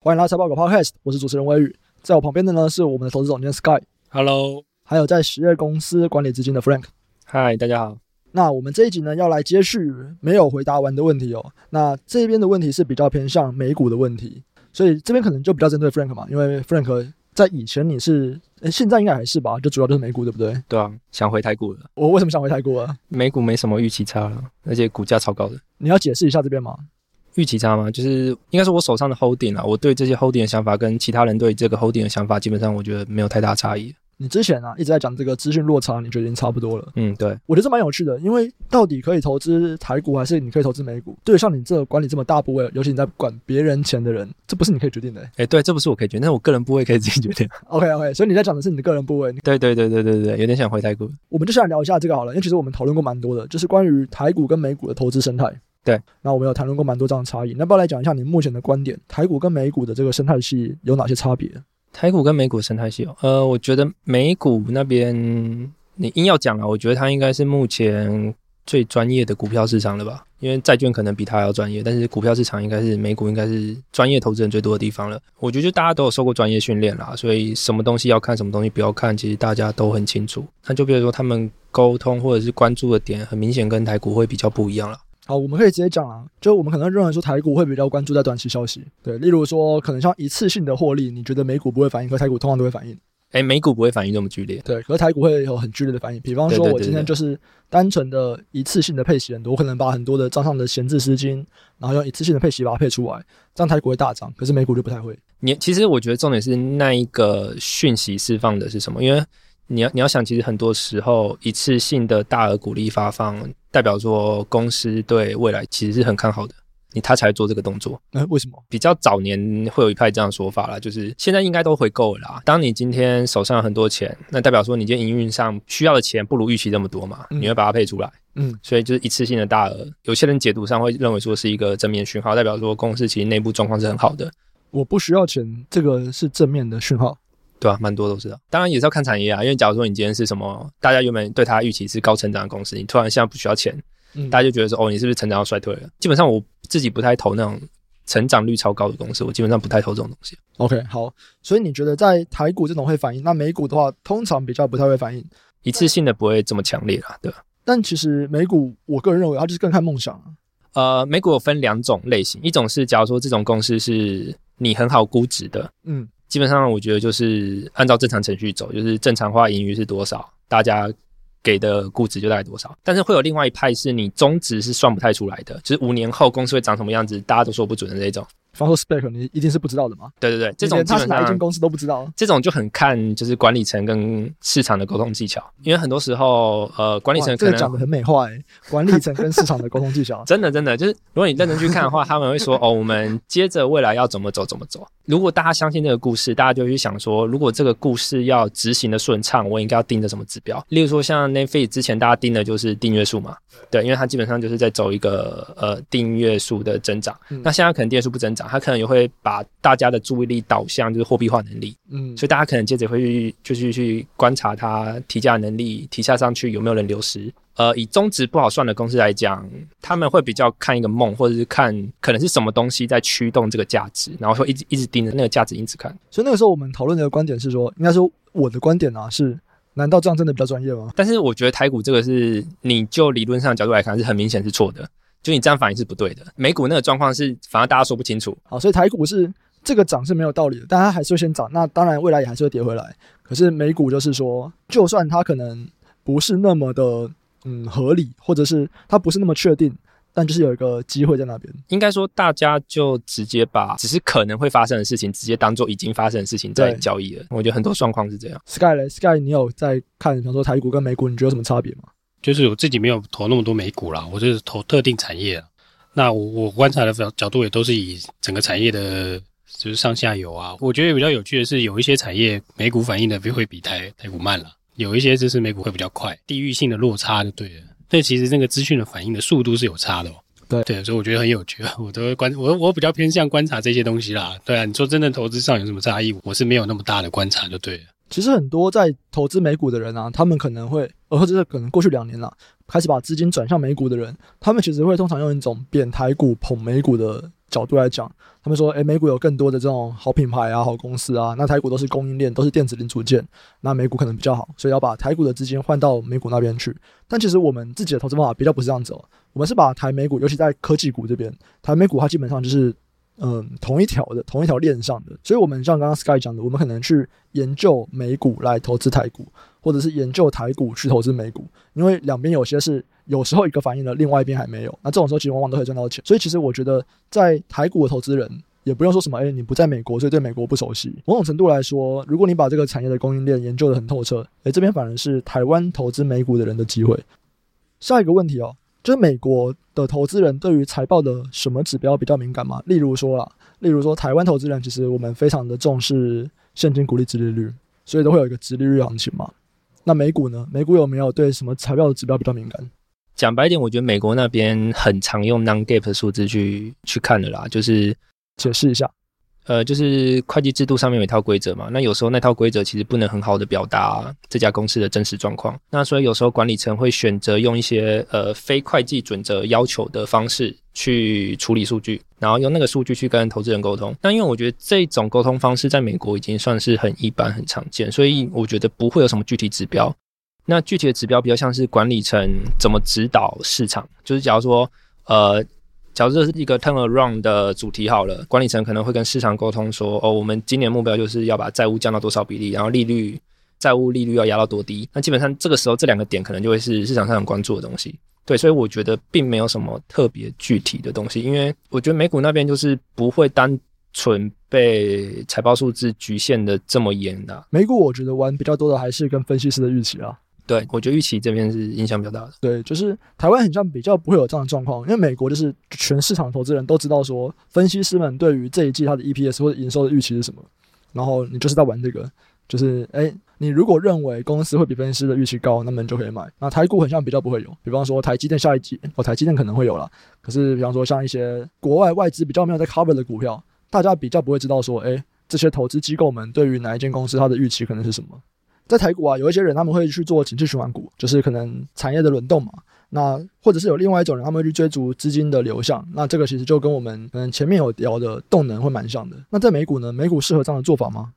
欢迎来到财报狗 Podcast，我是主持人威宇，在我旁边的呢是我们的投资总监 Sky，Hello，还有在实业公司管理资金的 Frank，嗨，大家好。那我们这一集呢要来接续没有回答完的问题哦。那这边的问题是比较偏向美股的问题，所以这边可能就比较针对 Frank 嘛，因为 Frank 在以前你是，诶，现在应该还是吧，就主要就是美股对不对？对啊，想回台股了。我为什么想回台股啊？美股没什么预期差了，而且股价超高的。你要解释一下这边吗？预期差吗？就是应该是我手上的 holding 啊，我对这些 holding 的想法跟其他人对这个 holding 的想法，基本上我觉得没有太大差异。你之前啊一直在讲这个资讯落差，你觉得已经差不多了？嗯，对，我觉得这蛮有趣的，因为到底可以投资台股还是你可以投资美股？对，像你这管理这么大部位，尤其你在管别人钱的人，这不是你可以决定的。哎，对，这不是我可以决定，但是我个人部位可以自己决定。OK OK，所以你在讲的是你的个人部位。对对对对对对，有点想回台股。我们就先来聊一下这个好了，因为其实我们讨论过蛮多的，就是关于台股跟美股的投资生态。对，那我们有谈论过蛮多这样的差异，那不要来讲一下你目前的观点，台股跟美股的这个生态系有哪些差别？台股跟美股生态系，呃，我觉得美股那边你硬要讲啊，我觉得它应该是目前最专业的股票市场了吧？因为债券可能比它还要专业，但是股票市场应该是美股应该是专业投资人最多的地方了。我觉得就大家都有受过专业训练啦，所以什么东西要看，什么东西不要看，其实大家都很清楚。那就比如说他们沟通或者是关注的点，很明显跟台股会比较不一样了。好，我们可以直接讲啊，就我们可能认为说台股会比较关注在短期消息，对，例如说可能像一次性的获利，你觉得美股不会反应，可台股通常都会反应。哎，美股不会反应这么剧烈，对，可是台股会有很剧烈的反应。比方说，我今天就是单纯的一次性的配息很多，我可能把很多的账上的闲置资金，然后用一次性的配息把它配出来，这样台股会大涨，可是美股就不太会。你其实我觉得重点是那一个讯息释放的是什么？因为你要你要想，其实很多时候一次性的大额鼓励发放，代表说公司对未来其实是很看好的，你他才做这个动作。那、欸、为什么？比较早年会有一派这样的说法啦，就是现在应该都回购了啦。当你今天手上有很多钱，那代表说你今天营运上需要的钱不如预期这么多嘛，嗯、你会把它配出来。嗯，所以就是一次性的大额，有些人解读上会认为说是一个正面讯号，代表说公司其实内部状况是很好的。我不需要钱，这个是正面的讯号。对啊，蛮多都是的。当然也是要看产业啊，因为假如说你今天是什么，大家原本对它预期是高成长的公司，你突然现在不需要钱，嗯、大家就觉得说，哦，你是不是成长要衰退了？基本上我自己不太投那种成长率超高的公司，我基本上不太投这种东西。OK，好，所以你觉得在台股这种会反应，那美股的话，通常比较不太会反应，一次性的不会这么强烈啦，对吧？但其实美股，我个人认为它就是更看梦想。啊呃，美股有分两种类型，一种是假如说这种公司是你很好估值的，嗯。基本上，我觉得就是按照正常程序走，就是正常化盈余是多少，大家给的估值就大概多少。但是会有另外一派是你中值是算不太出来的，就是五年后公司会长什么样子，大家都说不准的这种。方说 spec，你一定是不知道的吗？对对对，这种他是哪一间公司都不知道。这种就很看就是管理层跟市场的沟通技巧，因为很多时候呃管理层可能讲的很美化诶，管理层跟市场的沟通技巧，真的真的就是如果你认真去看的话，他们会说哦，我们接着未来要怎么走怎么走。如果大家相信这个故事，大家就会去想说，如果这个故事要执行的顺畅，我应该要盯着什么指标？例如说像 Netflix 之前大家盯的就是订阅数嘛，对，因为它基本上就是在走一个呃订阅数的增长。嗯、那现在可能订阅数不增长，它可能也会。把大家的注意力导向就是货币化能力，嗯，所以大家可能接着会去就是去观察它提价能力提价上去有没有人流失。呃，以中值不好算的公司来讲，他们会比较看一个梦，或者是看可能是什么东西在驱动这个价值，然后说一直一直盯着那个价值因子看。所以那个时候我们讨论的观点是说，应该说我的观点啊是，难道这样真的比较专业吗？但是我觉得台股这个是，你就理论上的角度来看是很明显是错的。就你这样反应是不对的，美股那个状况是反而大家说不清楚。好，所以台股是这个涨是没有道理的，但它还是会先涨。那当然未来也还是会跌回来。可是美股就是说，就算它可能不是那么的嗯合理，或者是它不是那么确定，但就是有一个机会在那边。应该说大家就直接把只是可能会发生的事情，直接当做已经发生的事情在交易了。我觉得很多状况是这样。Sky 嘞，Sky，你有在看，比方说台股跟美股，你觉得有什么差别吗？就是我自己没有投那么多美股啦，我就是投特定产业。那我我观察的角度也都是以整个产业的，就是上下游啊。我觉得比较有趣的是，有一些产业美股反应的会比台台股慢了，有一些就是美股会比较快，地域性的落差就对了。所以其实那个资讯的反应的速度是有差的哦。对对，所以我觉得很有趣，我都会观我我比较偏向观察这些东西啦。对啊，你说真正投资上有什么差异，我是没有那么大的观察就对了。其实很多在投资美股的人啊，他们可能会，呃，或者是可能过去两年了，开始把资金转向美股的人，他们其实会通常用一种贬台股捧美股的角度来讲，他们说，诶，美股有更多的这种好品牌啊、好公司啊，那台股都是供应链，都是电子零组件，那美股可能比较好，所以要把台股的资金换到美股那边去。但其实我们自己的投资方法比较不是这样子哦，我们是把台美股，尤其在科技股这边，台美股它基本上就是嗯同一条的、同一条链上的，所以我们像刚刚 Sky 讲的，我们可能去研究美股来投资台股，或者是研究台股去投资美股，因为两边有些是。有时候一个反应了，另外一边还没有。那这种时候其实往往都可以赚到钱。所以其实我觉得，在台股的投资人也不用说什么，哎，你不在美国，所以对美国不熟悉。某种程度来说，如果你把这个产业的供应链研究得很透彻，哎，这边反而是台湾投资美股的人的机会。下一个问题哦，就是美国的投资人对于财报的什么指标比较敏感吗？例如说啦，例如说台湾投资人其实我们非常的重视现金股利殖利率，所以都会有一个殖利率行情嘛。那美股呢？美股有没有对什么财报的指标比较敏感？讲白一点，我觉得美国那边很常用 non-GAAP 的数字去去看的啦，就是解释一下，呃，就是会计制度上面有一套规则嘛，那有时候那套规则其实不能很好的表达这家公司的真实状况，那所以有时候管理层会选择用一些呃非会计准则要求的方式去处理数据，然后用那个数据去跟投资人沟通。那因为我觉得这种沟通方式在美国已经算是很一般、很常见，所以我觉得不会有什么具体指标。那具体的指标比较像是管理层怎么指导市场，就是假如说，呃，假如这是一个 turnaround 的主题好了，管理层可能会跟市场沟通说，哦，我们今年目标就是要把债务降到多少比例，然后利率债务利率要压到多低。那基本上这个时候这两个点可能就会是市场上很关注的东西。对，所以我觉得并没有什么特别具体的东西，因为我觉得美股那边就是不会单纯被财报数字局限的这么严的。美股我觉得玩比较多的还是跟分析师的预期啊。对，我觉得预期这边是影响比较大的。对，就是台湾很像比较不会有这样的状况，因为美国就是全市场投资人都知道说，分析师们对于这一季它的 EPS 或者营收的预期是什么，然后你就是在玩这个，就是哎，你如果认为公司会比分析师的预期高，那么你就可以买。那台股很像比较不会有，比方说台积电下一季，哦，台积电可能会有了，可是比方说像一些国外外资比较没有在 cover 的股票，大家比较不会知道说，哎，这些投资机构们对于哪一间公司它的预期可能是什么。在台股啊，有一些人他们会去做景气循环股，就是可能产业的轮动嘛。那或者是有另外一种人，他们会去追逐资金的流向。那这个其实就跟我们嗯前面有聊的动能会蛮像的。那在美股呢？美股适合这样的做法吗？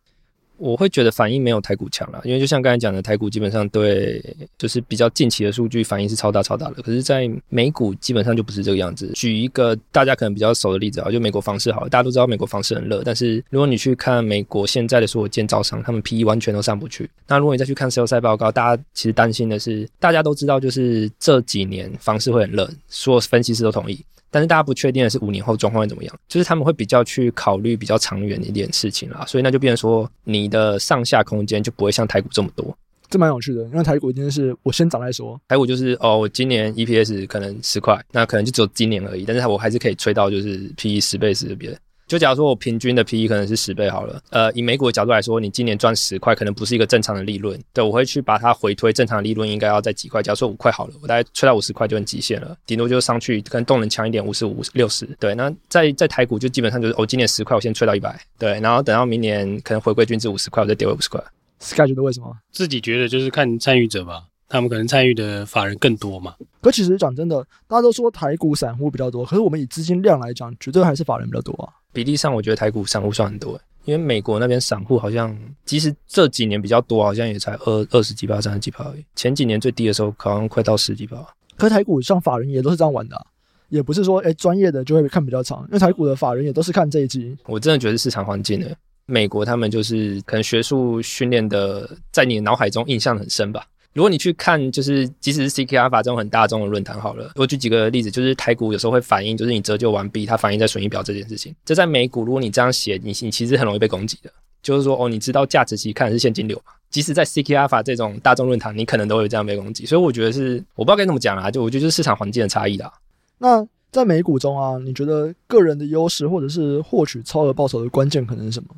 我会觉得反应没有台股强啦，因为就像刚才讲的，台股基本上对就是比较近期的数据反应是超大超大的。可是，在美股基本上就不是这个样子。举一个大家可能比较熟的例子啊，就美国房市好了，大家都知道美国房市很热，但是如果你去看美国现在的所有建造商，他们 PE 完全都上不去。那如果你再去看 sales 报告，大家其实担心的是，大家都知道就是这几年房市会很热，所有分析师都同意。但是大家不确定的是五年后状况会怎么样，就是他们会比较去考虑比较长远一点事情啦，所以那就变成说你的上下空间就不会像台股这么多，这蛮有趣的，因为台股今天是我先涨再说，台股就是哦，我今年 EPS 可能十块，那可能就只有今年而已，但是我还是可以吹到就是 PE 十倍是别的。就假如说我平均的 PE 可能是十倍好了，呃，以美股的角度来说，你今年赚十块，可能不是一个正常的利润。对，我会去把它回推，正常的利润应该要在几块。假如说五块好了，我大概吹到五十块就很极限了，顶多就上去，可能动能强一点，五十五、六十。对，那在在台股就基本上就是，我、哦、今年十块，我先吹到一百，对，然后等到明年可能回归均值五十块，我再跌回五十块。Sky 觉得为什么？自己觉得就是看参与者吧，他们可能参与的法人更多嘛。可其实讲真的，大家都说台股散户比较多，可是我们以资金量来讲，绝对还是法人比较多啊。比例上，我觉得台股散户算很多，因为美国那边散户好像，即使这几年比较多，好像也才二二十几趴、三十几趴而已。前几年最低的时候，好像快到十几趴。可台股像法人也都是这样玩的，啊，也不是说哎专业的就会看比较长，因为台股的法人也都是看这一季。我真的觉得市场环境的，美国他们就是可能学术训练的，在你的脑海中印象很深吧。如果你去看，就是即使是 CK Alpha 这种很大众的论坛好了，我举几个例子，就是台股有时候会反映，就是你折旧完毕，它反映在损益表这件事情。这在美股，如果你这样写，你你其实很容易被攻击的。就是说，哦，你知道价值其实看的是现金流嘛？即使在 CK Alpha 这种大众论坛，你可能都会这样被攻击。所以我觉得是，我不知道该怎么讲啊，就我觉得就是市场环境的差异啦。那在美股中啊，你觉得个人的优势或者是获取超额报酬的关键可能是什么？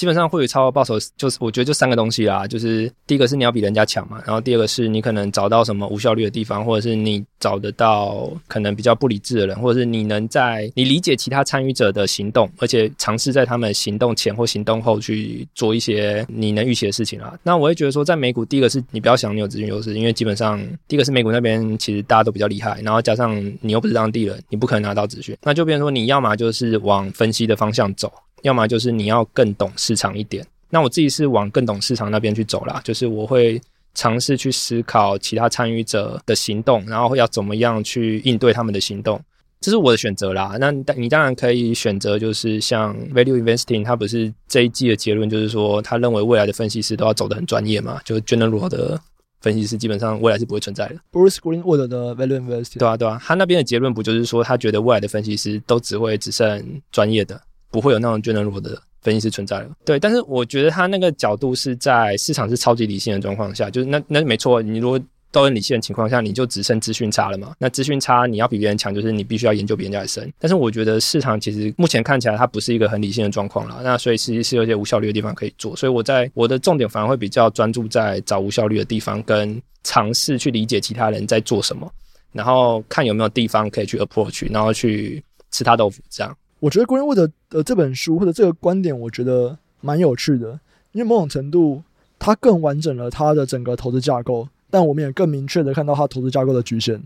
基本上会有超额报酬，就是我觉得就三个东西啦，就是第一个是你要比人家强嘛，然后第二个是你可能找到什么无效率的地方，或者是你找得到可能比较不理智的人，或者是你能在你理解其他参与者的行动，而且尝试在他们行动前或行动后去做一些你能预期的事情啦。那我会觉得说，在美股，第一个是你不要想你有资讯优势，因为基本上第一个是美股那边其实大家都比较厉害，然后加上你又不是当地人，你不可能拿到资讯，那就变成说你要么就是往分析的方向走。要么就是你要更懂市场一点，那我自己是往更懂市场那边去走啦，就是我会尝试去思考其他参与者的行动，然后要怎么样去应对他们的行动，这是我的选择啦。那你当然可以选择，就是像 Value Investing，他不是这一季的结论，就是说他认为未来的分析师都要走得很专业嘛，就是 General 的分析师基本上未来是不会存在的。Bruce Greenwood 的 Value Investing，对啊对啊，他那边的结论不就是说他觉得未来的分析师都只会只剩专业的。不会有那种 general 的分析师存在了，对。但是我觉得他那个角度是在市场是超级理性的状况下，就是那那没错。你如果都很理性的情况下，你就只剩资讯差了嘛。那资讯差，你要比别人强，就是你必须要研究别人家的深。但是我觉得市场其实目前看起来它不是一个很理性的状况了。那所以其实是有些无效率的地方可以做。所以我在我的重点反而会比较专注在找无效率的地方，跟尝试去理解其他人在做什么，然后看有没有地方可以去 approach，然后去吃他豆腐这样。我觉得 Greenwood 的的这本书或者这个观点，我觉得蛮有趣的，因为某种程度它更完整了它的整个投资架构，但我们也更明确的看到它投资架构的局限。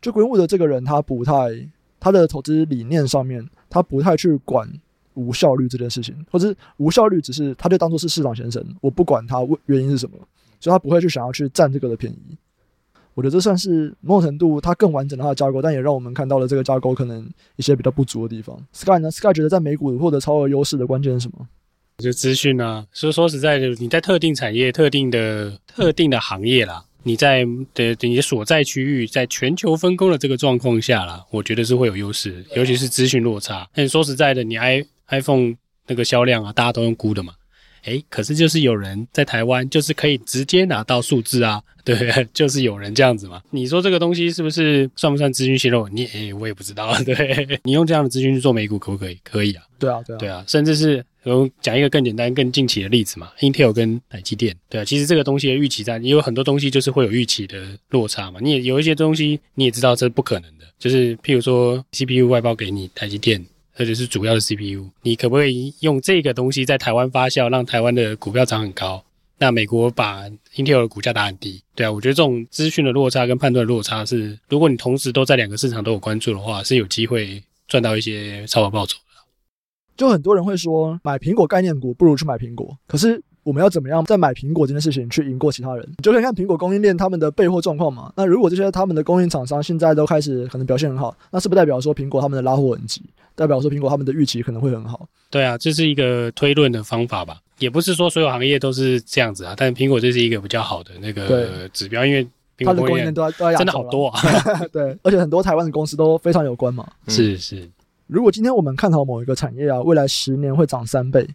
就 Greenwood 的这个人，他不太他的投资理念上面，他不太去管无效率这件事情，或者是无效率只是他就当做是市场先生，我不管他原因是什么，所以他不会去想要去占这个的便宜。我觉得这算是某种程度，它更完整的它的架构，但也让我们看到了这个架构可能一些比较不足的地方。Sky 呢？Sky 觉得在美股获得超额优势的关键是什么？就资讯啊。所以说实在的，你在特定产业、特定的特定的行业啦，你在的你的所在区域，在全球分工的这个状况下啦，我觉得是会有优势，尤其是资讯落差。但说实在的，你 i iPhone 那个销量啊，大家都用估的嘛。诶，可是就是有人在台湾，就是可以直接拿到数字啊，对，就是有人这样子嘛。你说这个东西是不是算不算资讯泄露？你诶，我也不知道。对，你用这样的资讯去做美股可不可以？可以啊。对啊，对啊，对啊。甚至是我讲一个更简单、更近期的例子嘛，Intel 跟台积电。对啊，其实这个东西的预期在，也有很多东西就是会有预期的落差嘛。你也有一些东西你也知道这是不可能的，就是譬如说 CPU 外包给你台积电。这就是主要的 CPU，你可不可以用这个东西在台湾发酵，让台湾的股票涨很高？那美国把 Intel 的股价打很低？对啊，我觉得这种资讯的落差跟判断落差是，如果你同时都在两个市场都有关注的话，是有机会赚到一些超额报酬的。就很多人会说，买苹果概念股不如去买苹果，可是。我们要怎么样在买苹果这件事情去赢过其他人？你就可以看苹果供应链他们的备货状况嘛。那如果这些他们的供应厂商现在都开始可能表现很好，那是不代表说苹果他们的拉货很急？代表说苹果他们的预期可能会很好？对啊，这是一个推论的方法吧。也不是说所有行业都是这样子啊，但苹果这是一个比较好的那个指标，因为它的供应链都都真的好多啊。对，而且很多台湾的公司都非常有关嘛。是是。如果今天我们看好某一个产业啊，未来十年会涨三倍。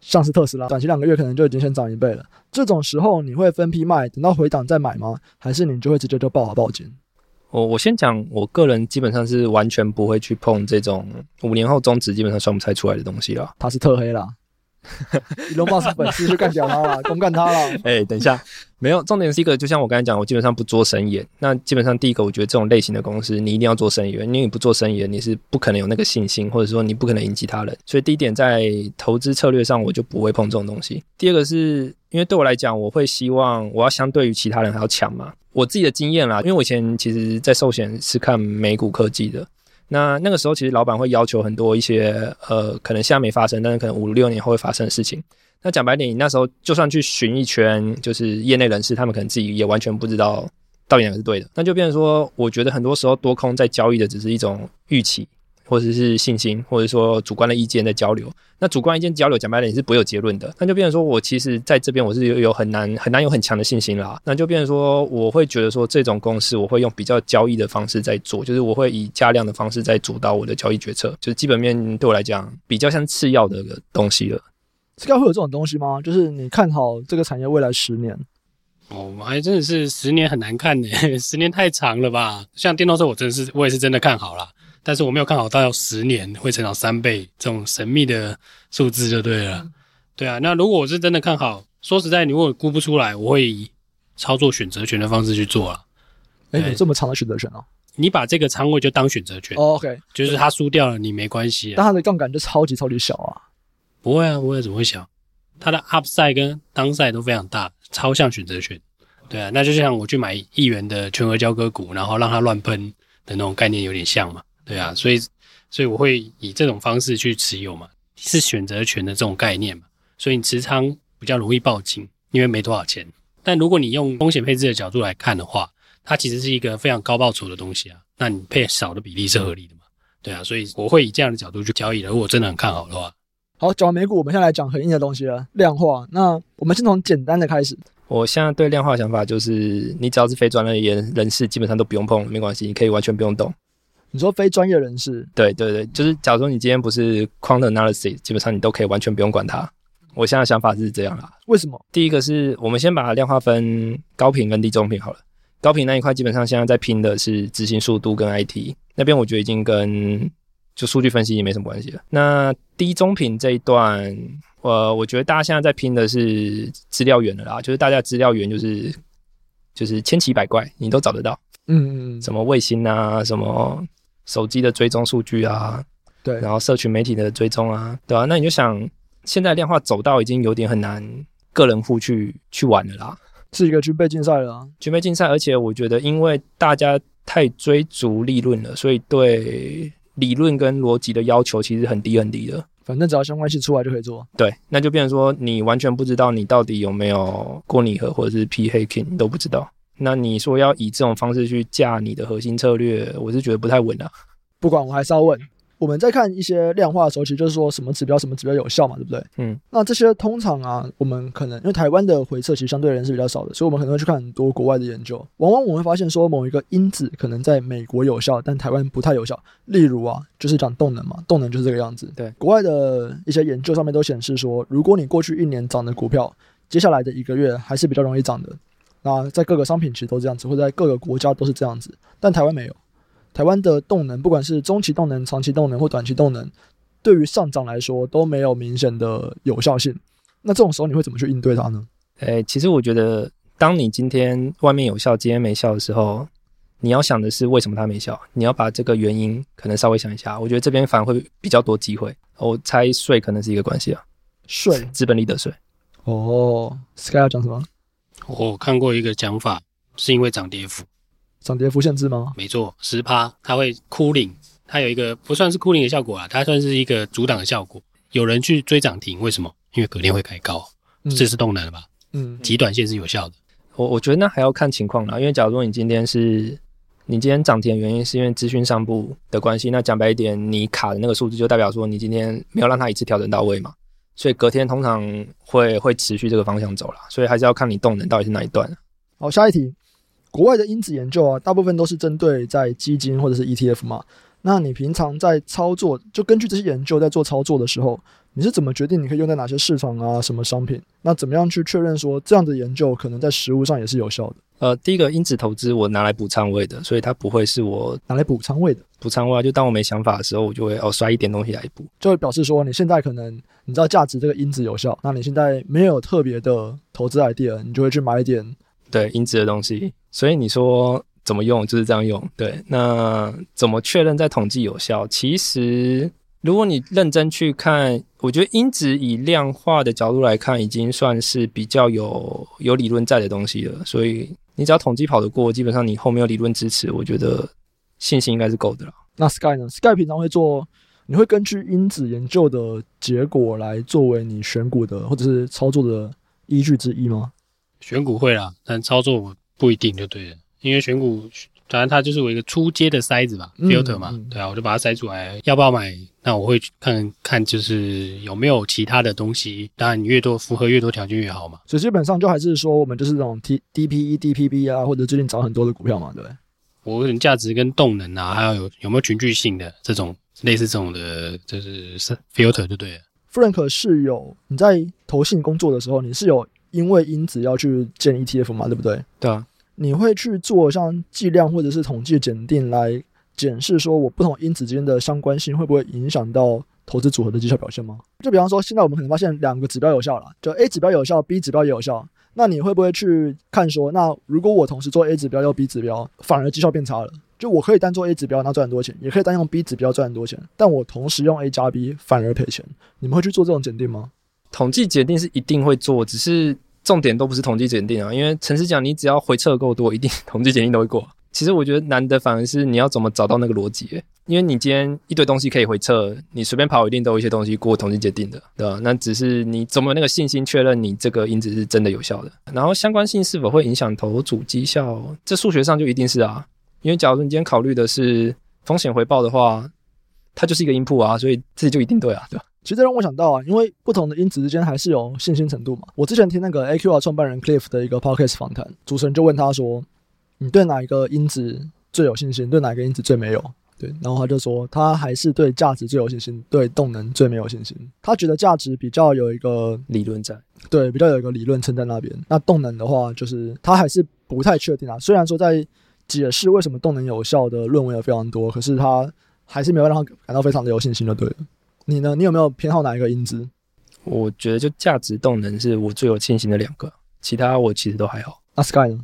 像是特斯拉，短期两个月可能就已经先涨一倍了。这种时候你会分批卖，等到回档再买吗？还是你就会直接就爆好爆金？我我先讲，我个人基本上是完全不会去碰这种五年后终值基本上算不太出来的东西了。它是特黑啦。龙猫是粉丝去干掉他了，公干他了。哎、欸，等一下，没有重点是一个，就像我刚才讲，我基本上不做生意。那基本上第一个，我觉得这种类型的公司，你一定要做生意，因为你不做生意，你是不可能有那个信心，或者说你不可能赢其他人。所以第一点，在投资策略上，我就不会碰这种东西。第二个是因为对我来讲，我会希望我要相对于其他人还要强嘛。我自己的经验啦，因为我以前其实在寿险是看美股科技的。那那个时候，其实老板会要求很多一些，呃，可能现在没发生，但是可能五六年后会发生的事情。那讲白点，你那时候就算去寻一圈，就是业内人士，他们可能自己也完全不知道到底哪个是对的。那就变成说，我觉得很多时候多空在交易的只是一种预期。或者是信心，或者说主观的意见的交流。那主观意见交流，讲白了也是不会有结论的。那就变成说我其实在这边我是有有很难很难有很强的信心啦。那就变成说我会觉得说这种公司我会用比较交易的方式在做，就是我会以加量的方式在主导我的交易决策。就是基本面对我来讲比较像次要的东西了。Sky 会有这种东西吗？就是你看好这个产业未来十年？哦，还真的是十年很难看呢，十年太长了吧？像电动车，我真的是我也是真的看好了。但是我没有看好到要十年会成长三倍这种神秘的数字就对了，对啊，那如果我是真的看好，说实在，你如果估不出来，我会以操作选择权的方式去做啊。哎、欸，有这么长的选择权哦？你把这个仓位就当选择权。Oh, OK，就是他输掉了，你没关系啊。但他的杠杆就超级超级小啊。不会啊，不会，怎么会小？它的 upside 跟 downside 都非常大，超像选择权。对啊，那就像我去买一元的全额交割股，然后让它乱喷的那种概念有点像嘛。对啊，所以所以我会以这种方式去持有嘛，是选择权的这种概念嘛。所以你持仓比较容易报金，因为没多少钱。但如果你用风险配置的角度来看的话，它其实是一个非常高报酬的东西啊。那你配少的比例是合理的嘛？对啊，所以我会以这样的角度去交易的。如果真的很看好的话。好，讲完美股，我们现在来讲很硬的东西了，量化。那我们先从简单的开始。我现在对量化的想法就是，你只要是非专业人人士，基本上都不用碰，没关系，你可以完全不用动。你说非专业人士？对对对，就是假如说你今天不是 quant analysis，基本上你都可以完全不用管它。我现在想法是这样啦。为什么？第一个是我们先把量化分高频跟低中频好了。高频那一块基本上现在在拼的是执行速度跟 IT 那边，我觉得已经跟就数据分析也没什么关系了。那低中频这一段，呃，我觉得大家现在在拼的是资料源的啦，就是大家资料源就是就是千奇百怪，你都找得到。嗯嗯，什么卫星啊，什么手机的追踪数据啊，对，然后社群媒体的追踪啊，对啊，那你就想，现在量化走到已经有点很难个人户去去玩了啦，是一个军备竞赛了啊，军备竞赛，而且我觉得因为大家太追逐利润了，所以对。理论跟逻辑的要求其实很低很低的，反正只要相关性出来就可以做。对，那就变成说你完全不知道你到底有没有过拟合或者是 P hacking 你都不知道。那你说要以这种方式去架你的核心策略，我是觉得不太稳啊。不管，我还是要问。我们在看一些量化的时候，其实就是说什么指标什么指标有效嘛，对不对？嗯。那这些通常啊，我们可能因为台湾的回测其实相对人是比较少的，所以我们可能会去看很多国外的研究。往往我们会发现说，某一个因子可能在美国有效，但台湾不太有效。例如啊，就是讲动能嘛，动能就是这个样子。对。国外的一些研究上面都显示说，如果你过去一年涨的股票，接下来的一个月还是比较容易涨的。那在各个商品其实都这样子，或者在各个国家都是这样子，但台湾没有。台湾的动能，不管是中期动能、长期动能或短期动能，对于上涨来说都没有明显的有效性。那这种时候你会怎么去应对它呢？诶、欸，其实我觉得，当你今天外面有效，今天没效的时候，你要想的是为什么它没效？你要把这个原因可能稍微想一下。我觉得这边反而会比较多机会。我猜税可能是一个关系啊，税，资本利得税。哦，Sky 要讲什么？我看过一个讲法，是因为涨跌幅。涨跌幅限制吗？没错，十趴，它会 cooling，它有一个不算是 cooling 的效果啊，它算是一个阻挡的效果。有人去追涨停，为什么？因为隔天会开高，嗯、这是动能了吧？嗯，极短线是有效的。我我觉得那还要看情况啦，因为假如说你今天是你今天涨停的原因是因为资讯上部的关系，那讲白一点，你卡的那个数字就代表说你今天没有让它一次调整到位嘛，所以隔天通常会会持续这个方向走了，所以还是要看你动能到底是哪一段。好，下一题。国外的因子研究啊，大部分都是针对在基金或者是 ETF 嘛。那你平常在操作，就根据这些研究在做操作的时候，你是怎么决定你可以用在哪些市场啊？什么商品？那怎么样去确认说这样的研究可能在实物上也是有效的？呃，第一个因子投资我拿来补仓位的，所以它不会是我拿来补仓位的。补仓位啊，就当我没想法的时候，我就会哦摔一点东西来补，就会表示说你现在可能你知道价值这个因子有效，那你现在没有特别的投资 idea，你就会去买一点。对因子的东西，所以你说怎么用就是这样用。对，那怎么确认在统计有效？其实如果你认真去看，我觉得因子以量化的角度来看，已经算是比较有有理论在的东西了。所以你只要统计跑得过，基本上你后面有理论支持，我觉得信心应该是够的了。那 Sky 呢？Sky 平常会做，你会根据因子研究的结果来作为你选股的或者是操作的依据之一吗？选股会啦，但操作不一定就对了。因为选股，反正它就是我一个初阶的筛子吧、嗯、filter 嘛，对啊，我就把它筛出来，要不要买？那我会看看，就是有没有其他的东西。当然，你越多符合越多条件越好嘛。所以基本上就还是说，我们就是这种 T DPE、DPB 啊，或者最近涨很多的股票嘛，对不对？我可能价值跟动能啊，还有有有没有群聚性的这种类似这种的，就是 filter 就对了。Frank 是有你在投信工作的时候，你是有。因为因子要去建 ETF 嘛，对不对？对啊，你会去做像计量或者是统计检定来检视，说我不同因子之间的相关性会不会影响到投资组合的绩效表现吗？就比方说，现在我们可能发现两个指标有效了，就 A 指标有效，B 指标也有效。那你会不会去看说，那如果我同时做 A 指标又 B 指标，反而绩效变差了？就我可以单做 A 指标，那赚很多钱，也可以单用 B 指标赚很多钱，但我同时用 A 加 B 反而赔钱。你们会去做这种检定吗？统计检定是一定会做，只是重点都不是统计检定啊，因为诚实讲，你只要回测够多，一定 统计检定都会过。其实我觉得难的反而是你要怎么找到那个逻辑，因为你今天一堆东西可以回测，你随便跑一定都有一些东西过统计检定的，对吧？那只是你怎么有那个信心确认你这个因子是真的有效的？然后相关性是否会影响投组绩效？这数学上就一定是啊，因为假如你今天考虑的是风险回报的话，它就是一个 input 啊，所以这就一定对啊，对吧？其实这让我想到啊，因为不同的因子之间还是有信心程度嘛。我之前听那个 AQR 创办人 Cliff 的一个 podcast 访谈，主持人就问他说。你对哪一个因子最有信心？对哪个因子最没有？对，然后他就说他还是对价值最有信心，对动能最没有信心。他觉得价值比较有一个理论在，对，比较有一个理论撑在那边。那动能的话，就是他还是不太确定啊。虽然说在解释为什么动能有效的论文有非常多，可是他还是没有让他感到非常的有信心就对了。你呢？你有没有偏好哪一个因子？我觉得就价值动能是我最有信心的两个，其他我其实都还好。那 Sky 呢？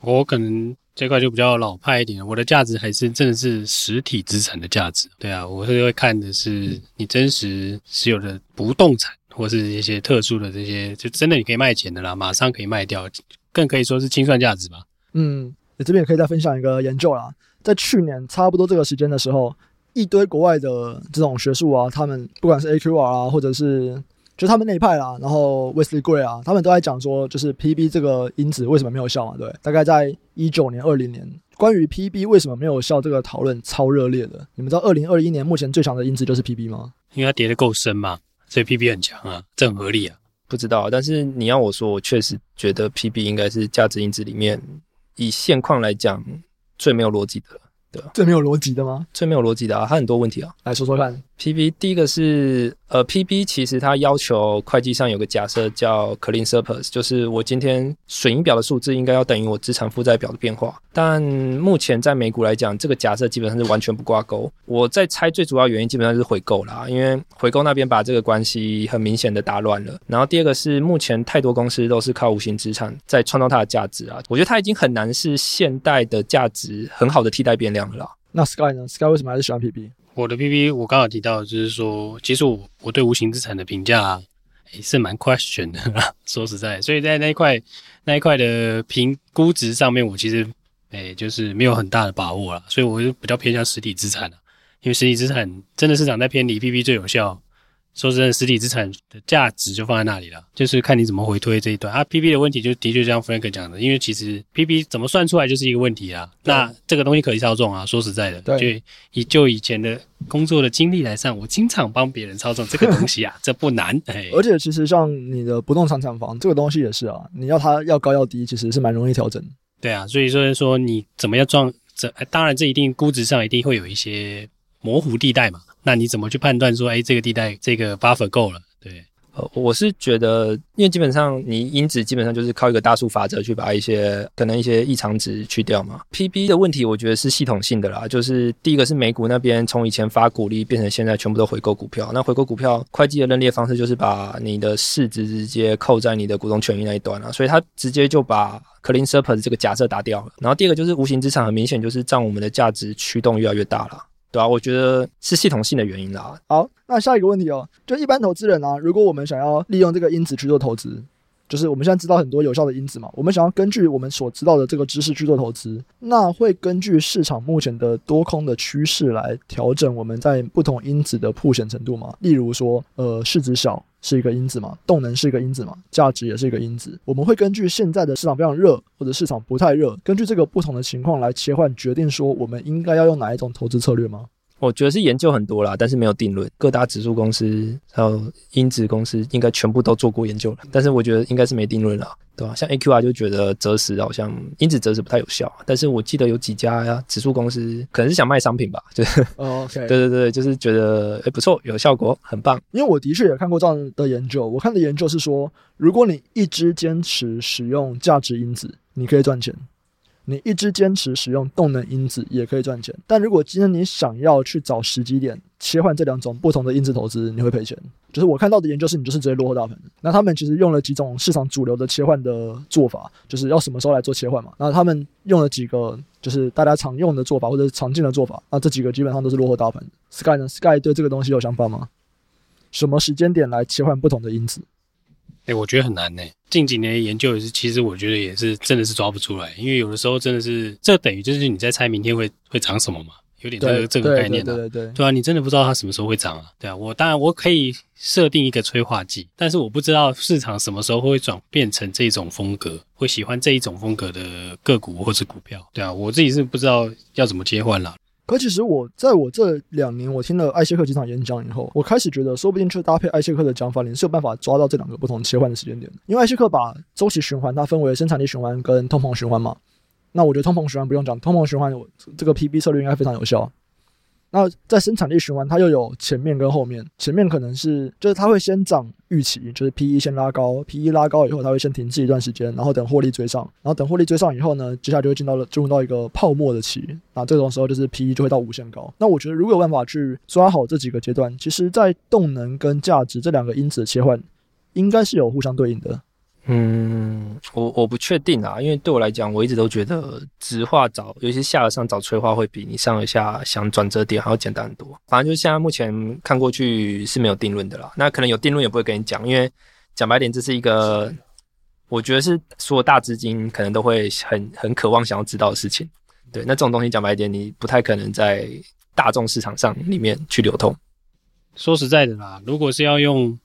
我可能这块就比较老派一点，我的价值还是真的是实体资产的价值。对啊，我是会看的是你真实持有的不动产，或是一些特殊的这些，就真的你可以卖钱的啦，马上可以卖掉，更可以说是清算价值吧。嗯，你这边也可以再分享一个研究啦，在去年差不多这个时间的时候，一堆国外的这种学术啊，他们不管是 AQR 啊，或者是。就他们那一派啦，然后 Wesley Gray 啊，他们都在讲说，就是 PB 这个因子为什么没有效嘛？对，大概在一九年、二零年，关于 PB 为什么没有效这个讨论超热烈的。你们知道二零二一年目前最强的因子就是 PB 吗？因为它跌得够深嘛，所以 PB 很强啊，这很合理啊。不知道，但是你要我说，我确实觉得 PB 应该是价值因子里面以现况来讲最没有逻辑的。最没有逻辑的吗？最没有逻辑的啊，他很多问题啊，来说说看。PB 第一个是呃，PB 其实它要求会计上有个假设叫 clean surplus，就是我今天损益表的数字应该要等于我资产负债表的变化。但目前在美股来讲，这个假设基本上是完全不挂钩。我在猜最主要原因基本上是回购啦，因为回购那边把这个关系很明显的打乱了。然后第二个是目前太多公司都是靠无形资产在创造它的价值啊，我觉得它已经很难是现代的价值很好的替代变量了。那 Sky 呢？Sky 为什么还是喜欢 PB？我的 P P，我刚好提到，就是说，其实我我对无形资产的评价也是蛮 question 的。说实在，所以在那一块那一块的评估值上面，我其实诶就是没有很大的把握啦。所以我就比较偏向实体资产了，因为实体资产真的市场在偏离 P P 最有效。说真的，实体资产的价值就放在那里了，就是看你怎么回推这一段啊。PB 的问题就的确像 Frank 讲的，因为其实 PB 怎么算出来就是一个问题啊。那这个东西可以操纵啊。说实在的，对，就以就以前的工作的经历来上，我经常帮别人操纵这个东西啊，这不难。哎，而且其实像你的不动产厂房这个东西也是啊，你要它要高要低，其实是蛮容易调整。对啊，所以说说你怎么样装这，当然这一定估值上一定会有一些模糊地带嘛。那你怎么去判断说，哎，这个地带这个 buffer 够了？对，呃，我是觉得，因为基本上你因子基本上就是靠一个大数法则去把一些可能一些异常值去掉嘛。PB 的问题，我觉得是系统性的啦，就是第一个是美股那边从以前发股利变成现在全部都回购股票，那回购股票会计的认列方式就是把你的市值直接扣在你的股东权益那一端了，所以它直接就把 clean surplus 这个假设打掉了。然后第二个就是无形资产，很明显就是占我们的价值驱动越来越大了。对啊，我觉得是系统性的原因啦。好，那下一个问题哦，就一般投资人啊，如果我们想要利用这个因子去做投资，就是我们现在知道很多有效的因子嘛，我们想要根据我们所知道的这个知识去做投资，那会根据市场目前的多空的趋势来调整我们在不同因子的破险程度吗？例如说，呃，市值小。是一个因子嘛，动能是一个因子嘛，价值也是一个因子。我们会根据现在的市场非常热，或者市场不太热，根据这个不同的情况来切换，决定说我们应该要用哪一种投资策略吗？我觉得是研究很多啦，但是没有定论。各大指数公司还有因子公司应该全部都做过研究了，但是我觉得应该是没定论啦，对吧？像 AQR 就觉得择时好像因子择时不太有效，但是我记得有几家呀指数公司可能是想卖商品吧，就是对对对，就是觉得诶不错，有效果，很棒。因为我的确也看过这样的研究，我看的研究是说，如果你一直坚持使用价值因子，你可以赚钱。你一直坚持使用动能因子也可以赚钱。但如果今天你想要去找时机点切换这两种不同的因子投资，你会赔钱。就是我看到的研究是，你就是直接落后大盘。那他们其实用了几种市场主流的切换的做法，就是要什么时候来做切换嘛。那他们用了几个就是大家常用的做法或者常见的做法，那这几个基本上都是落后大盘。Sky 呢？Sky 对这个东西有想法吗？什么时间点来切换不同的因子？哎、欸，我觉得很难呢。近几年的研究也是，其实我觉得也是真的是抓不出来，因为有的时候真的是，这等于就是你在猜明天会会涨什么嘛，有点这个这个概念的、啊。对对对，对，对啊，你真的不知道它什么时候会涨啊。对啊，我当然我可以设定一个催化剂，但是我不知道市场什么时候会转变成这种风格，会喜欢这一种风格的个股或是股票。对啊，我自己是不知道要怎么切换了。可其实我在我这两年，我听了艾希克几场演讲以后，我开始觉得，说不定去搭配艾希克的讲法，你是有办法抓到这两个不同切换的时间点的。因为艾希克把周期循环它分为生产力循环跟通膨循环嘛，那我觉得通膨循环不用讲，通膨循环我这个 PB 策略应该非常有效。那在生产力循环，它又有前面跟后面。前面可能是就是它会先涨预期，就是 P E 先拉高，P E 拉高以后，它会先停滞一段时间，然后等获利追上，然后等获利追上以后呢，接下来就会进到了进入到一个泡沫的期。那这种时候就是 P E 就会到无限高。那我觉得如果有办法去抓好这几个阶段，其实在动能跟价值这两个因子的切换，应该是有互相对应的。嗯，我我不确定啊，因为对我来讲，我一直都觉得直化找，尤其下而上找催化会比你上而下想转折点还要简单很多。反正就是现在目前看过去是没有定论的啦。那可能有定论也不会跟你讲，因为讲白点，这是一个我觉得是所有大资金可能都会很很渴望想要知道的事情。对，那这种东西讲白点，你不太可能在大众市场上里面去流通。说实在的啦，如果是要用。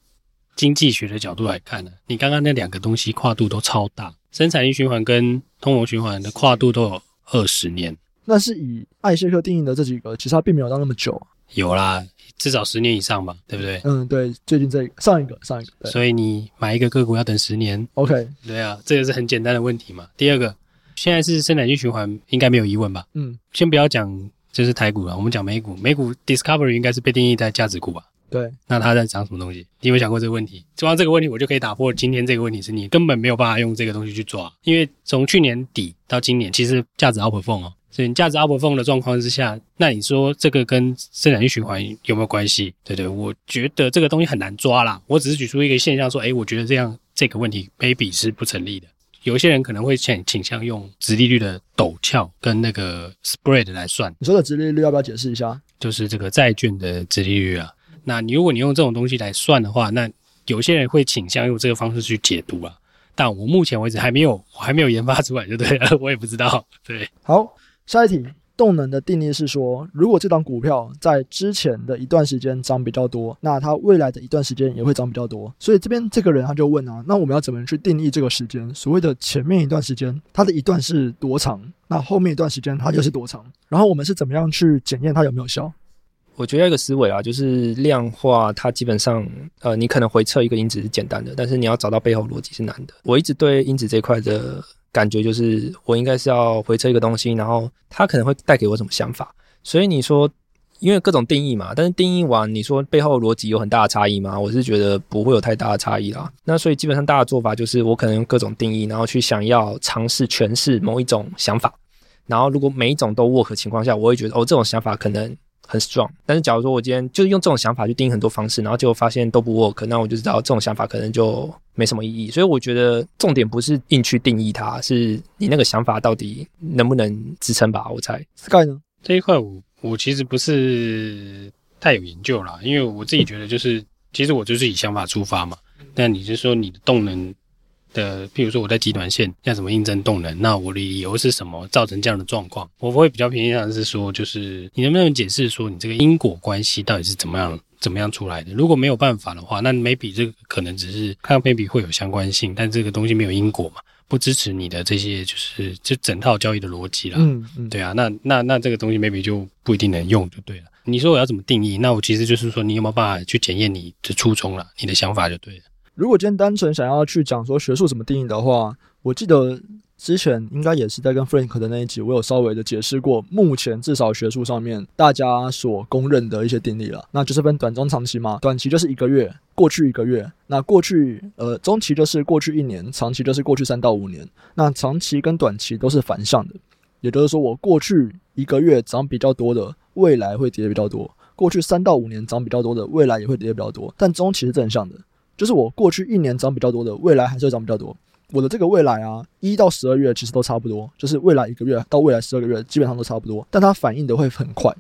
经济学的角度来看呢，你刚刚那两个东西跨度都超大，生产力循环跟通膨循环的跨度都有二十年。那是以艾谢克定义的这几个，其实它并没有到那么久。有啦，至少十年以上吧，对不对？嗯，对，最近这个上一个上一个，所以你买一个个股要等十年。OK，对啊，这个是很简单的问题嘛。第二个，现在是生产力循环，应该没有疑问吧？嗯，先不要讲就是台股了，我们讲美股，美股 Discovery 应该是被定义在价值股吧？对，那他在讲什么东西？你有没有想过这个问题？做完这个问题，我就可以打破今天这个问题，是你根本没有办法用这个东西去抓，因为从去年底到今年，其实价值 outperform 哦，所以你价值 outperform 的状况之下，那你说这个跟生产力循环有没有关系？对对，我觉得这个东西很难抓啦。我只是举出一个现象说，诶，我觉得这样这个问题 maybe 是不成立的。有一些人可能会倾倾向用殖利率的陡峭跟那个 spread 来算。你说的殖利率要不要解释一下？就是这个债券的殖利率啊。那你如果你用这种东西来算的话，那有些人会倾向用这个方式去解读啊。但我目前为止还没有，还没有研发出来，就对了，我也不知道。对，好，下一题，动能的定义是说，如果这档股票在之前的一段时间涨比较多，那它未来的一段时间也会涨比较多。所以这边这个人他就问啊，那我们要怎么去定义这个时间？所谓的前面一段时间，它的一段是多长？那后面一段时间它就是多长？然后我们是怎么样去检验它有没有效？我觉得一个思维啊，就是量化它基本上，呃，你可能回测一个因子是简单的，但是你要找到背后逻辑是难的。我一直对因子这块的感觉就是，我应该是要回测一个东西，然后它可能会带给我什么想法。所以你说，因为各种定义嘛，但是定义完，你说背后逻辑有很大的差异吗？我是觉得不会有太大的差异啦。那所以基本上大家的做法就是，我可能用各种定义，然后去想要尝试诠释某一种想法，然后如果每一种都 work 情况下，我会觉得哦，这种想法可能。很 strong，但是假如说我今天就是用这种想法去定义很多方式，然后结果发现都不 work，那我就知道这种想法可能就没什么意义。所以我觉得重点不是硬去定义它，是你那个想法到底能不能支撑吧？我猜。Sky 呢？这一块我我其实不是太有研究啦，因为我自己觉得就是，其实我就是以想法出发嘛。但你是说你的动能？的，譬如说我在极短线，像什么应征动能，那我的理由是什么造成这样的状况？我会比较偏向是说，就是你能不能解释说你这个因果关系到底是怎么样怎么样出来的？如果没有办法的话，那 maybe 这个可能只是看 maybe 会有相关性，但这个东西没有因果嘛，不支持你的这些就是就整套交易的逻辑啦。嗯嗯，对啊，那那那这个东西 maybe 就不一定能用就对了。你说我要怎么定义？那我其实就是说你有没有办法去检验你的初衷了，你的想法就对了。如果今天单纯想要去讲说学术怎么定义的话，我记得之前应该也是在跟 Frank 的那一集，我有稍微的解释过，目前至少学术上面大家所公认的一些定义了，那就是分短、中、长期嘛。短期就是一个月，过去一个月；那过去呃中期就是过去一年，长期就是过去三到五年。那长期跟短期都是反向的。也就是说，我过去一个月涨比较多的，未来会跌比较多；过去三到五年涨比较多的，未来也会跌比较多。但中期是正向的，就是我过去一年涨比较多的，未来还是会涨比较多。我的这个未来啊，一到十二月其实都差不多，就是未来一个月到未来十二个月基本上都差不多，但它反应的会很快。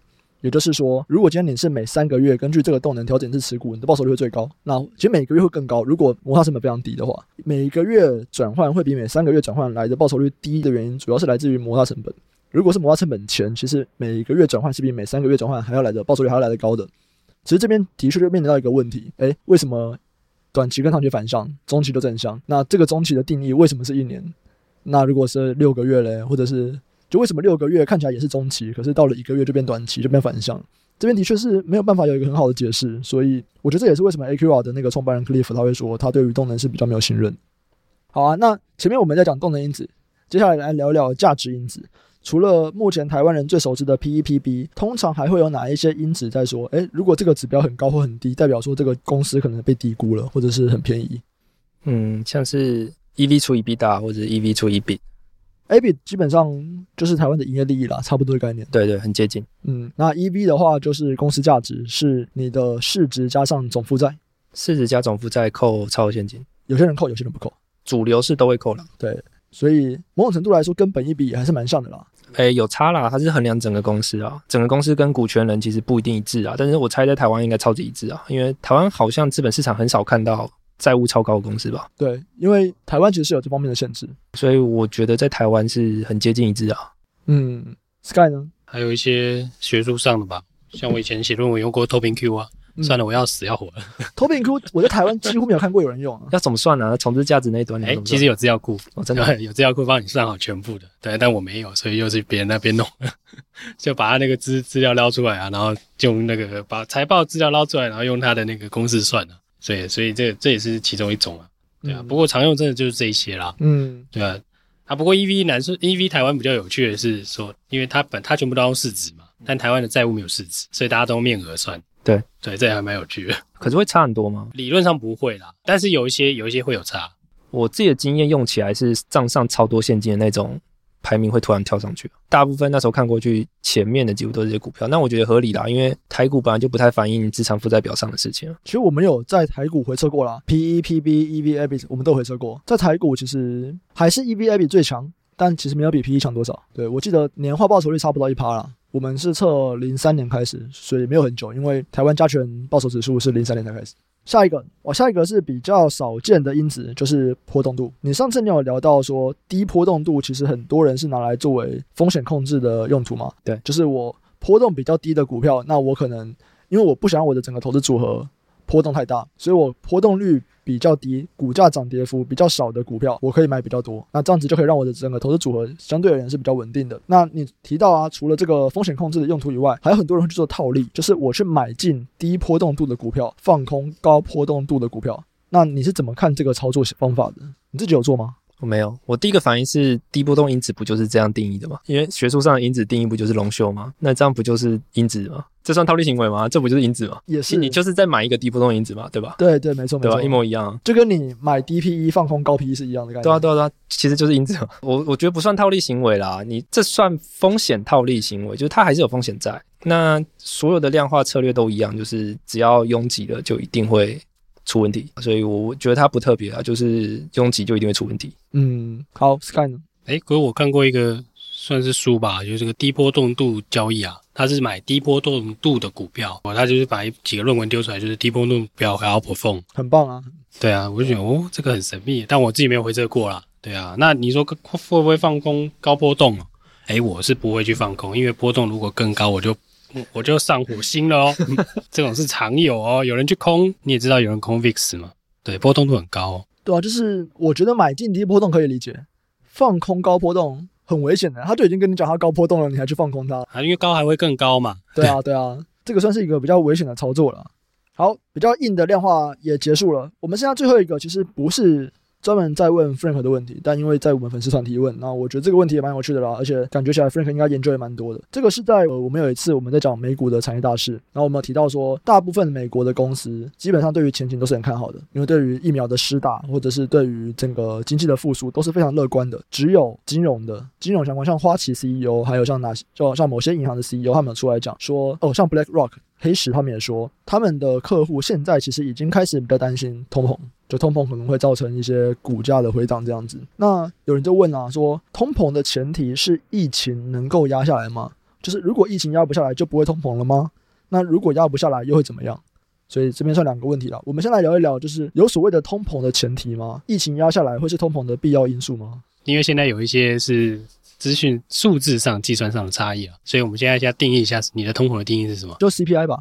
也就是说，如果今天你是每三个月根据这个动能调整一次持股，你的报酬率会最高。那其实每个月会更高。如果摩擦成本非常低的话，每个月转换会比每三个月转换来的报酬率低的原因，主要是来自于摩擦成本。如果是摩擦成本前，其实每个月转换是比每三个月转换还要来的报酬率还要来的高的。其实这边的确就面临到一个问题，诶，为什么短期跟长期反向，中期都正向？那这个中期的定义为什么是一年？那如果是六个月嘞，或者是？就为什么六个月看起来也是中期，可是到了一个月就变短期，就变反向？这边的确是没有办法有一个很好的解释，所以我觉得这也是为什么 AQR 的那个创办人 Cliff 他会说他对于动能是比较没有信任。好啊，那前面我们在讲动能因子，接下来来聊聊价值因子。除了目前台湾人最熟知的 PEPB，通常还会有哪一些因子在说？诶，如果这个指标很高或很低，代表说这个公司可能被低估了，或者是很便宜。嗯，像是 EV 除以 EBITDA 或者 EV 除以 EBIT。EBIT 基本上就是台湾的营业利益啦，差不多的概念。对对，很接近。嗯，那 EV 的话就是公司价值，是你的市值加上总负债，市值加总负债扣超额现金。有些人扣，有些人不扣，主流是都会扣了。对，所以某种程度来说，跟本一比也还是蛮像的啦。哎，有差啦，它是衡量整个公司啊，整个公司跟股权人其实不一定一致啊，但是我猜在台湾应该超级一致啊，因为台湾好像资本市场很少看到。债务超高的公司吧？对，因为台湾其实是有这方面的限制，所以我觉得在台湾是很接近一致啊。嗯，Sky 呢？还有一些学术上的吧，像我以前写论文用过 TOPING-Q 啊。嗯、算了，我要死要活了。TOPING-Q 我在台湾几乎没有看过有人用啊。要怎么算呢、啊？重置价值那一端？哎，其实有资料库，哦、真的 有资料库帮你算好全部的。对，但我没有，所以又是别人那边弄，就把他那个资资料捞出来啊，然后就用那个把财报资料捞出来，然后用他的那个公式算了。所以，所以这这也是其中一种啊，对啊。嗯、不过常用真的就是这一些啦，嗯，对啊。啊，不过 EV 男生 EV 台湾比较有趣的是说，因为它本它全部都用市值嘛，但台湾的债务没有市值，所以大家都用面额算。对对，这还蛮有趣的。可是会差很多吗？理论上不会啦，但是有一些有一些会有差。我自己的经验用起来是账上超多现金的那种。排名会突然跳上去，大部分那时候看过去前面的几乎都是这些股票，那我觉得合理啦，因为台股本来就不太反映资产负债表上的事情。其实我们有在台股回测过啦，PE、PB、EV、EBIT 我们都回测过，在台股其实还是 EV、EBIT 最强，但其实没有比 PE 强多少。对，我记得年化报酬率差不到一趴啦，我们是测零三年开始，所以没有很久，因为台湾加权报酬指数是零三年才开始。下一个，我下一个是比较少见的因子，就是波动度。你上次你有聊到说，低波动度其实很多人是拿来作为风险控制的用途嘛？对，就是我波动比较低的股票，那我可能因为我不想我的整个投资组合波动太大，所以我波动率。比较低，股价涨跌幅比较少的股票，我可以买比较多。那这样子就可以让我的整个投资组合相对而言是比较稳定的。那你提到啊，除了这个风险控制的用途以外，还有很多人会去做套利，就是我去买进低波动度的股票，放空高波动度的股票。那你是怎么看这个操作方法的？你自己有做吗？我没有，我第一个反应是低波动因子不就是这样定义的吗？因为学术上的因子定义不就是龙秀吗？那这样不就是因子吗？这算套利行为吗？这不就是因子吗？也是，你就是在买一个低波动因子嘛，对吧？对对，没错没错，对吧？一模一样，就跟你买低 PE 放空高 PE 是一样的概念。对啊对啊对啊，其实就是因子嘛。我我觉得不算套利行为啦，你这算风险套利行为，就是它还是有风险在。那所有的量化策略都一样，就是只要拥挤了就一定会。出问题，所以我觉得它不特别啊，就是拥挤就一定会出问题。嗯，好，Sky 呢？哎，可是我看过一个算是书吧，就是这个低波动度交易啊，它是买低波动度的股票，哦，它就是把几个论文丢出来，就是低波动表还要 outperform，很棒啊。对啊，我就觉得哦，这个很神秘，但我自己没有回测过啦。对啊，那你说会不会放空高波动？哎，我是不会去放空，因为波动如果更高，我就。我就上火星了哦，这种是常有哦。有人去空，你也知道有人空 VIX 嘛？对，波动度很高哦。对啊，就是我觉得买进低波动可以理解，放空高波动很危险的。他就已经跟你讲他高波动了，你还去放空它啊？因为高还会更高嘛。对啊，对啊，这个算是一个比较危险的操作了。好，比较硬的量化也结束了，我们现在最后一个其实不是专门在问 Frank 的问题，但因为在我们粉丝团提问，那我觉得这个问题也蛮有趣的啦，而且感觉起来 Frank 应该研究也蛮多的。这个是在呃，我们有一次我们在讲美股的产业大事，然后我们有提到说，大部分美国的公司基本上对于前景都是很看好的，因为对于疫苗的施打或者是对于整个经济的复苏都是非常乐观的。只有金融的金融相关，像花旗 CEO，还有像哪些，就像某些银行的 CEO，他们有出来讲说，哦，像 BlackRock。黑石他们也说，他们的客户现在其实已经开始比较担心通膨，就通膨可能会造成一些股价的回档这样子。那有人就问啊，说通膨的前提是疫情能够压下来吗？就是如果疫情压不下来，就不会通膨了吗？那如果压不下来，又会怎么样？所以这边算两个问题了。我们先来聊一聊，就是有所谓的通膨的前提吗？疫情压下来会是通膨的必要因素吗？因为现在有一些是。资讯数字上计算上的差异啊，所以我们现在先定义一下你的通膨的定义是什么？就 CPI 吧。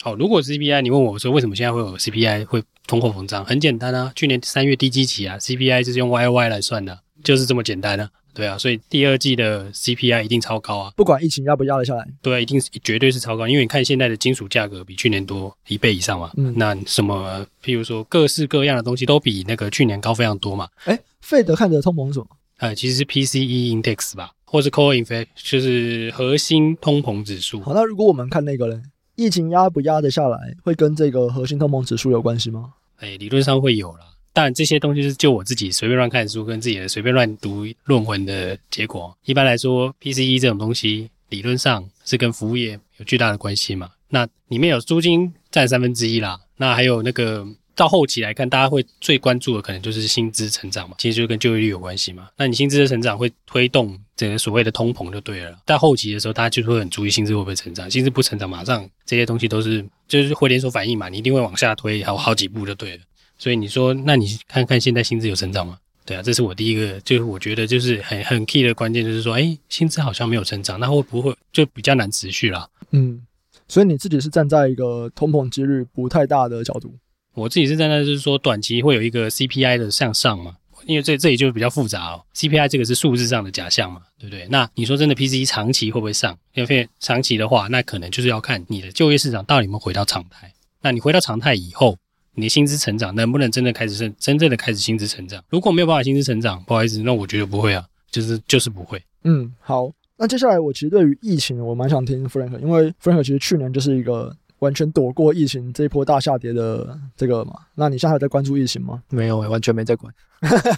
好，如果 CPI，你问我说为什么现在会有 CPI 会通货膨胀？很简单啊，去年三月低基期啊，CPI 就是用 YOY 来算的，就是这么简单啊。对啊，所以第二季的 CPI 一定超高啊，不管疫情压不压得下来。对啊，一定绝对是超高，因为你看现在的金属价格比去年多一倍以上嘛。嗯，那什么，譬如说各式各样的东西都比那个去年高非常多嘛。哎，费德看的通膨是什么？呃，其实是 PCE index 吧，或是 core inflation，就是核心通膨指数。好，那如果我们看那个嘞，疫情压不压得下来，会跟这个核心通膨指数有关系吗？哎，理论上会有啦。但这些东西是就我自己随便乱看书，跟自己的随便乱读论文的结果。一般来说，PCE 这种东西理论上是跟服务业有巨大的关系嘛。那里面有租金占三分之一啦，那还有那个。到后期来看，大家会最关注的可能就是薪资成长嘛，其实就跟就业率有关系嘛。那你薪资的成长会推动整个所谓的通膨就对了。到后期的时候，大家就会很注意薪资会不会成长，薪资不成长，马上这些东西都是就是会连锁反应嘛，你一定会往下推，好好几步就对了。所以你说，那你看看现在薪资有成长吗？对啊，这是我第一个，就是我觉得就是很很 key 的关键，就是说，哎，薪资好像没有成长，那会不会就比较难持续啦？嗯，所以你自己是站在一个通膨几率不太大的角度。我自己是在那，就是说短期会有一个 CPI 的向上嘛，因为这这里就比较复杂哦。CPI 这个是数字上的假象嘛，对不对？那你说真的 PCE 长期会不会上？因为长期的话，那可能就是要看你的就业市场到底有没有回到常态。那你回到常态以后，你的薪资成长能不能真的开始真真正的开始薪资成长？如果没有办法薪资成长，不好意思，那我觉得不会啊，就是就是不会。嗯，好，那接下来我其实对于疫情，我蛮想听 Frank，因为 Frank 其实去年就是一个。完全躲过疫情这一波大下跌的这个嘛？那你现在还在关注疫情吗？没有、欸，完全没在管。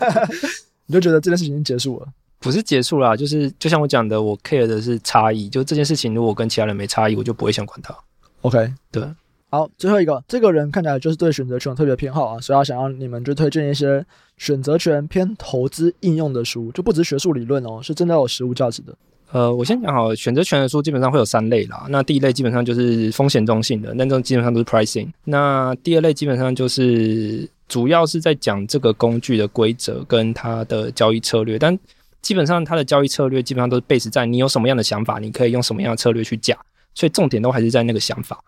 你就觉得这件事情已经结束了？不是结束啦，就是就像我讲的，我 care 的是差异。就这件事情，如果跟其他人没差异，我就不会想管它。OK，对。好，最后一个，这个人看起来就是对选择权特别偏好啊，所以他想要你们就推荐一些选择权偏投资应用的书，就不只是学术理论哦，是真的有实物价值的。呃，我先讲好，选择权的书基本上会有三类啦。那第一类基本上就是风险中性的，那种基本上都是 pricing。那第二类基本上就是主要是在讲这个工具的规则跟它的交易策略，但基本上它的交易策略基本上都是 base 在你有什么样的想法，你可以用什么样的策略去价，所以重点都还是在那个想法。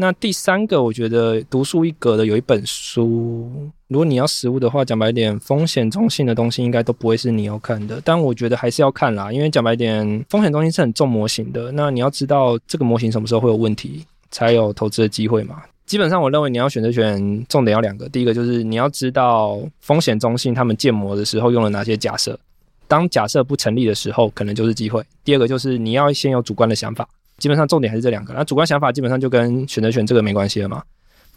那第三个，我觉得独树一格的有一本书，如果你要实物的话，讲白一点，风险中性的东西应该都不会是你要看的。但我觉得还是要看啦，因为讲白一点，风险中心是很重模型的。那你要知道这个模型什么时候会有问题，才有投资的机会嘛。基本上，我认为你要选择权，重点要两个。第一个就是你要知道风险中性他们建模的时候用了哪些假设，当假设不成立的时候，可能就是机会。第二个就是你要先有主观的想法。基本上重点还是这两个，那主观想法基本上就跟选择权这个没关系了嘛，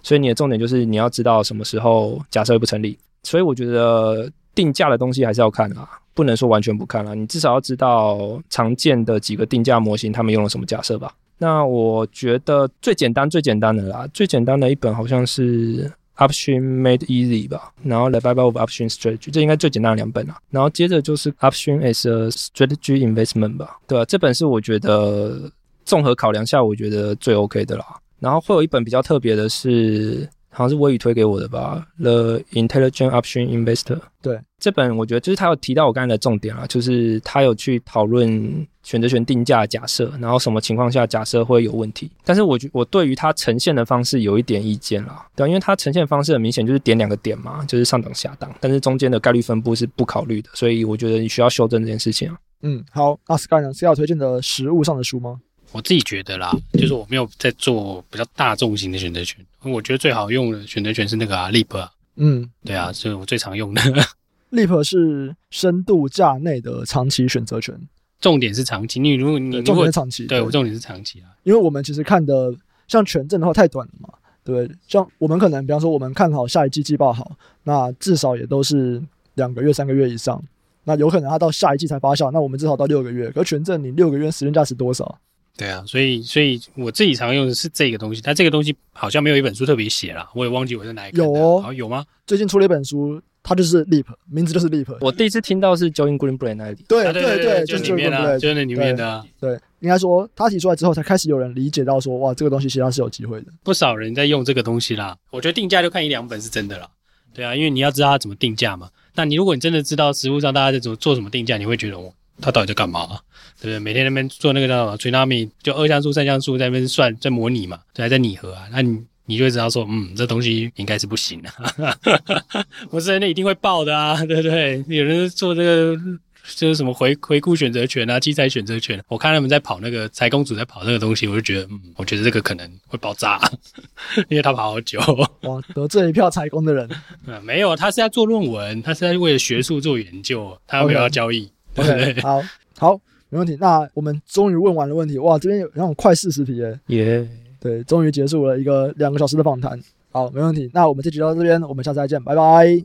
所以你的重点就是你要知道什么时候假设会不成立，所以我觉得定价的东西还是要看啊，不能说完全不看啦，你至少要知道常见的几个定价模型他们用了什么假设吧。那我觉得最简单最简单的啦，最简单的一本好像是 Option Made Easy 吧，然后 The Bible of Option Strategy，这应该最简单的两本啦，然后接着就是 Option as a Strategy Investment 吧，对吧？这本是我觉得。综合考量下，我觉得最 OK 的啦。然后会有一本比较特别的是，好像是微宇推给我的吧，《The Intelligent Upstream Investor》。对，这本我觉得就是他有提到我刚才的重点啦，就是他有去讨论选择权定价假设，然后什么情况下假设会有问题。但是我觉我对于它呈现的方式有一点意见啦，对，因为它呈现的方式很明显就是点两个点嘛，就是上档下档，但是中间的概率分布是不考虑的，所以我觉得你需要修正这件事情啊。嗯，好，那 Sky 呢？是要推荐的实物上的书吗？我自己觉得啦，就是我没有在做比较大众型的选择权，我觉得最好用的选择权是那个啊，Leap 啊，嗯，对啊，这是我最常用的。Leap 是深度价内的长期选择权，重点是长期。你如果你如重果点是长期，对我重点是长期啊，因为我们其实看的像权证的话太短了嘛，对，像我们可能比方说我们看好下一季季报好，那至少也都是两个月、三个月以上，那有可能它到下一季才发酵，那我们至少到六个月。可权证你六个月时间价值多少？对啊，所以所以我自己常用的是这个东西，但这个东西好像没有一本书特别写啦，我也忘记我在哪里。有哦好，有吗？最近出了一本书，它就是 Leap，名字就是 Leap。我第一次听到是 Join Greenblatt 那里，对啊对对对，就就是里面的，就是那里面的啊。对，应该说他提出来之后，才开始有人理解到说，哇，这个东西其实它是有机会的。不少人在用这个东西啦。我觉得定价就看一两本是真的啦。对啊，因为你要知道它怎么定价嘛。那你如果你真的知道实物上大家在怎么做什么定价，你会觉得哦，他到底在干嘛啊？对不对？每天那边做那个叫什么 Trinami，就二像素、三像素在那边算，在模拟嘛，对，还在拟合啊。那你你就会知道说，嗯，这东西应该是不行的，不是那一定会爆的啊，对不对？有人做这个就是什么回回顾选择权啊、器材选择权，我看他们在跑那个财工组在跑那个东西，我就觉得，嗯，我觉得这个可能会爆炸，因为他跑好久。哇，得罪一票财工的人。嗯，没有，他是在做论文，他是在为了学术做研究，他没有要交易。对 不对？好，好。没问题，那我们终于问完了问题。哇，这边有那种快四十题耶！耶，对，终于结束了一个两个小时的访谈。好，没问题。那我们这集到这边，我们下次再见，拜拜。